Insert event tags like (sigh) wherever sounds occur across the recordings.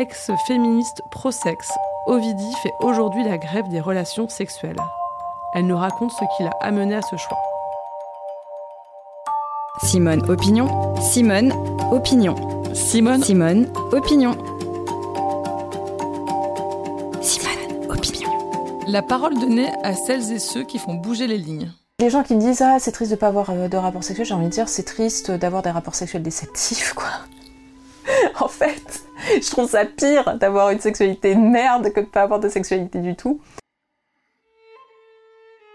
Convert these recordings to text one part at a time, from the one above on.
Ex-féministe pro-sexe, Ovidie fait aujourd'hui la grève des relations sexuelles. Elle nous raconte ce qui l'a amenée à ce choix. Simone Opinion, Simone Opinion. Simone, Simone Opinion. Simone Opinion. la parole donnée à celles et ceux qui font bouger les lignes. Les gens qui me disent ah c'est triste de pas avoir euh, de rapports sexuels, j'ai envie de dire c'est triste d'avoir des rapports sexuels déceptifs quoi. (laughs) en fait, je trouve ça pire d'avoir une sexualité de merde que de pas avoir de sexualité du tout.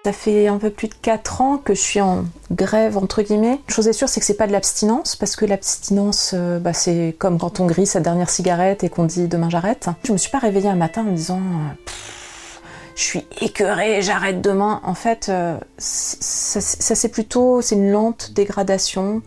Ça fait un peu plus de 4 ans que je suis en grève, entre guillemets. Une chose est sûre, c'est que c'est pas de l'abstinence, parce que l'abstinence, euh, bah, c'est comme quand on grille sa dernière cigarette et qu'on dit demain j'arrête. Je me suis pas réveillée un matin en me disant euh, je suis écœurée, j'arrête demain. En fait, euh, ça c'est plutôt, c'est une lente dégradation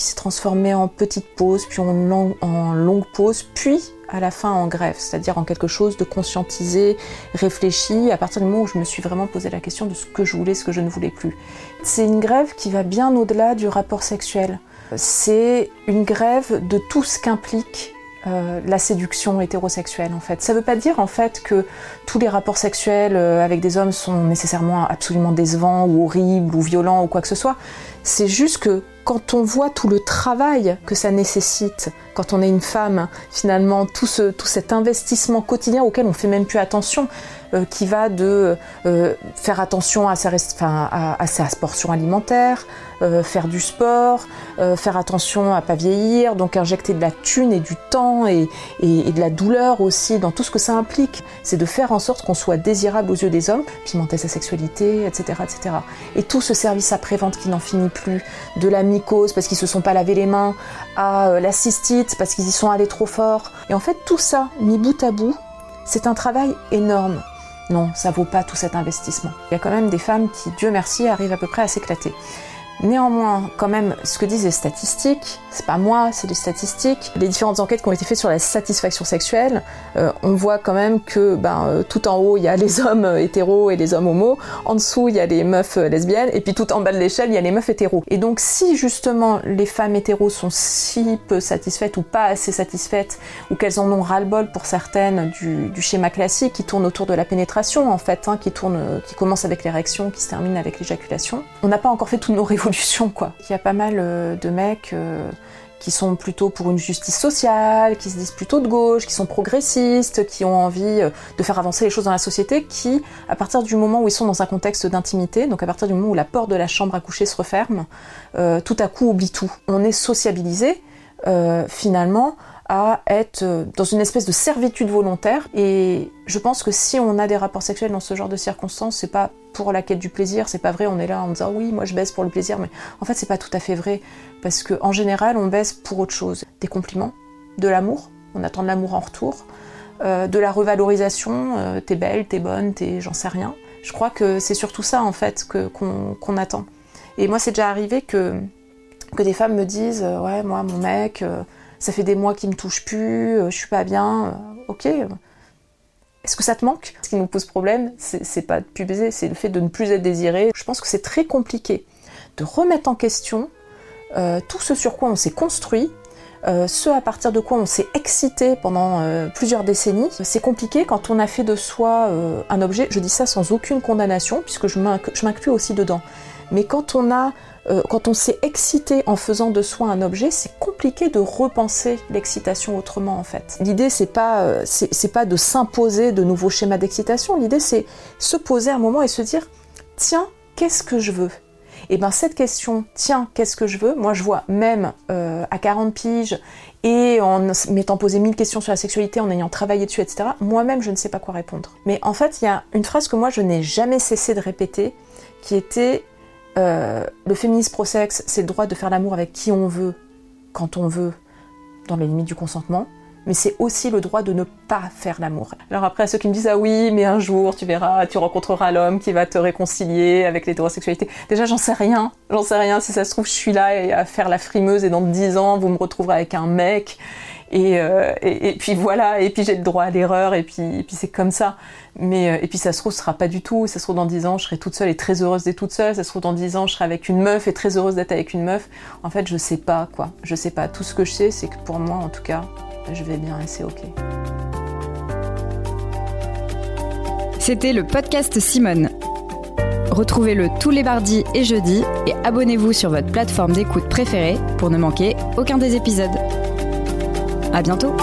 qui s'est transformée en petite pause, puis en, long- longue pause, puis à la fin en grève, c'est-à-dire en quelque chose de conscientisé, réfléchi, à partir du moment où je me suis vraiment posé la question de ce que je voulais, ce que je ne voulais plus. C'est une grève qui va bien au-delà du rapport sexuel. C'est une grève de tout ce qu'implique euh, la séduction hétérosexuelle en fait. Ça veut pas dire en fait que tous les rapports sexuels euh, avec des hommes sont nécessairement absolument décevants ou horribles ou violents ou quoi que ce soit. C'est juste que quand on voit tout le travail que ça nécessite, quand on est une femme, finalement, tout, ce, tout cet investissement quotidien auquel on fait même plus attention, euh, qui va de euh, faire attention à sa, à, sa portion alimentaire, euh, faire du sport, faire attention à pas vieillir, donc injecter de la thune et du temps et, et- et de la douleur aussi dans tout ce que ça implique. C'est de faire en sorte qu'on soit désirable aux yeux des hommes, pimenter sa sexualité, etc., etc. Et tout ce service après-vente qui n'en finit plus, de la parce qu'ils se sont pas lavé les mains, à euh, la cystite parce qu'ils y sont allés trop fort. Et en fait, tout ça, mis bout à bout, c'est un travail énorme. Non, ça vaut pas tout cet investissement. Il y a quand même des femmes qui, Dieu merci, arrivent à peu près à s'éclater. Néanmoins, quand même, ce que disent les statistiques, c'est pas moi, c'est les statistiques. Les différentes enquêtes qui ont été faites sur la satisfaction sexuelle, euh, on voit quand même que ben, euh, tout en haut, il y a les hommes euh, hétéros et les hommes homos, en dessous, il y a les meufs lesbiennes, et puis tout en bas de l'échelle, il y a les meufs hétéros. Et donc, si justement les femmes hétéros sont si peu satisfaites ou pas assez satisfaites, ou qu'elles en ont ras-le-bol pour certaines du, schéma classique qui tourne autour de la pénétration, en fait, hein, qui, tourne, qui commence avec l'érection, qui se termine avec l'éjaculation, on n'a pas encore fait toutes nos révolutions, quoi. Il y a pas mal euh, de mecs. euh, qui sont plutôt pour une justice sociale, qui se disent plutôt de gauche, qui sont progressistes, qui ont envie euh, de faire avancer les choses dans la société, qui, à partir du moment où ils sont dans un contexte d'intimité, donc à partir du moment où la porte de la chambre à coucher se referme, tout à coup oublient tout. On est sociabilisé, finalement, à être euh, dans une espèce de servitude volontaire. Et je pense que si on a des rapports sexuels dans ce genre de circonstances, c'est pas pour la quête du plaisir, c'est pas vrai, on est là en disant oui, moi je baisse pour le plaisir, mais en fait c'est pas tout à fait vrai. Parce que en général, on baisse pour autre chose. Des compliments, de l'amour, on attend de l'amour en retour, euh, de la revalorisation, euh, t'es belle, t'es bonne, t'es j'en sais rien. Je crois que c'est surtout ça en fait que, qu'on, attend. Et moi c'est déjà arrivé que, que des femmes me disent ouais moi mon mec, ça fait des mois qu'il me touche plus, euh, je suis pas bien, euh, ok. Est-ce que ça te manque? Ce qui nous pose problème, c'est, pas de plus baiser, c'est le fait de ne plus être désiré. Je pense que c'est très compliqué de remettre en question euh, tout ce sur quoi on s'est construit, ce à partir de quoi on s'est excité pendant plusieurs décennies. C'est compliqué quand on a fait de soi un objet, je dis ça sans aucune condamnation, puisque je m'inclus aussi dedans. Mais quand on a euh, quand on s'est excité en faisant de soi un objet, c'est compliqué de repenser l'excitation autrement en fait. L'idée c'est pas euh, pas de s'imposer de nouveaux schémas d'excitation. L'idée c'est se poser un moment et se dire tiens qu'est-ce que je veux? Et ben cette question, tiens, qu'est-ce que je veux? Moi, je vois même euh, à 40 piges et en m'étant posé mille questions sur la sexualité, en ayant travaillé dessus, etc. Moi-même, je ne sais pas quoi répondre. Mais en fait, il y a une phrase que moi, je n'ai jamais cessé de répéter, qui était euh, le féminisme pro-sexe, c'est le droit de faire l'amour avec qui on veut, quand on veut, dans les limites du consentement. Mais c'est aussi le droit de ne pas faire l'amour. Alors après, à ceux qui me disent ah oui, mais un jour tu verras, tu rencontreras l'homme qui va te réconcilier avec l'hétérosexualité. Déjà, j'en sais rien. J'en sais rien. Si ça se trouve, je suis là à faire la frimeuse et dans 10 ans, vous me retrouverez avec un mec. Et, euh, et puis voilà, et puis j'ai le droit à l'erreur, et puis, et puis c'est comme ça. Mais, euh, et puis ça se trouve, ce sera pas du tout. Ça se trouve, dans 10 ans, je serai toute seule et très heureuse d'être toute seule. Ça se trouve, dans 10 ans, je serai avec une meuf et très heureuse d'être avec une meuf. En fait, je sais pas, quoi. Je sais pas. Tout ce que je sais, c'est que pour moi, en tout cas, je vais bien et c'est ok. C'était le podcast Simone. Retrouvez-le tous les mardis et jeudis et abonnez-vous sur votre plateforme d'écoute préférée pour ne manquer aucun des épisodes. À bientôt!